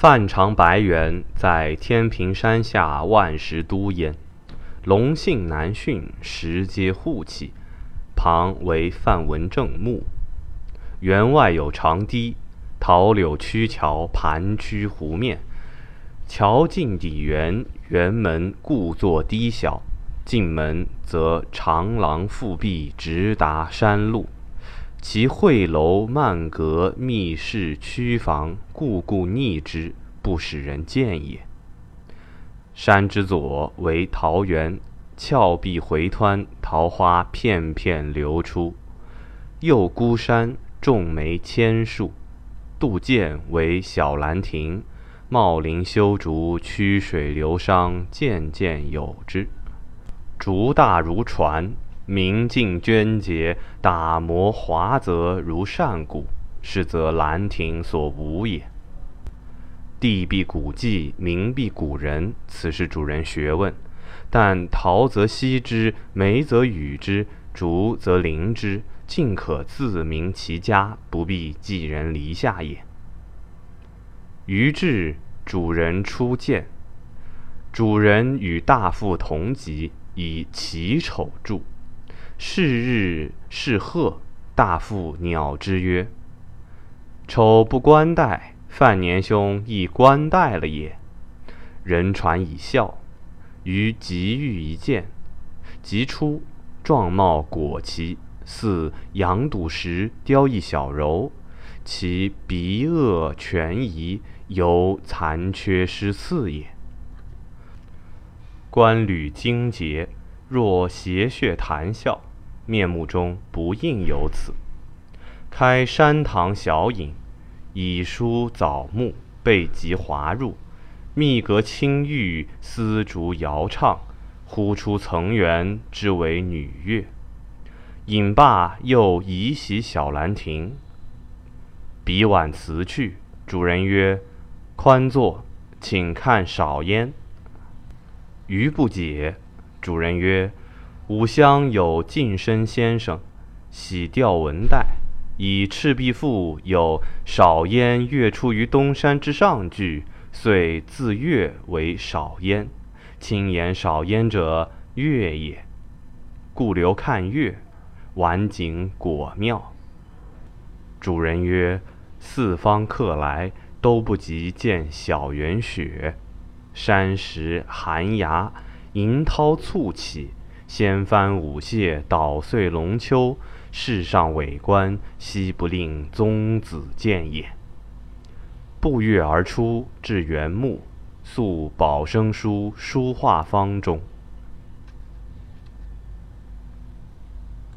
范长白猿在天平山下万石都焉，龙性难驯，石皆护气。旁为范文正墓，园外有长堤，桃柳曲桥盘曲湖面。桥近底园，园门故作低小，进门则长廊复壁，直达山路。其会楼幔阁密室曲房，故故逆之，不使人见也。山之左为桃源。峭壁回湍，桃花片片流出。右孤山种梅千树，杜涧为小兰亭。茂林修竹，曲水流觞，渐渐有之。竹大如船，明镜娟洁，打磨华泽如善骨，是则兰亭所无也。地必古迹，名必古人，此是主人学问。但桃则惜之，梅则与之，竹则邻之，尽可自明其家，不必寄人篱下也。于至，主人初见，主人与大父同级，以奇丑著。是日是鹤，大父鸟之曰：“丑不冠带，范年兄亦冠带了也。”人传以笑。于即遇一见，即出，状貌果奇，似羊肚石雕一小柔，其鼻腭全仪，犹残缺失次也。冠履精洁，若斜谑谈笑，面目中不应有此。开山堂小饮，以书枣木，背极滑入。密阁青玉，丝竹摇唱，忽出层垣，之为女乐。饮罢，又移席小兰亭。彼晚辞去，主人曰：“宽坐，请看少焉。”余不解。主人曰：“吾乡有近身先生，喜吊文带，以《赤壁赋》有‘少焉，月出于东山之上’句。”遂自月为少焉，亲言少焉者月也，故留看月，晚景果妙。主人曰：“四方客来，都不及见小园雪。山石寒崖，银涛簇起，掀翻舞榭，捣碎龙丘。世上伟观，悉不令宗子见也。”步月而出，至原木，宿宝生书书画方中。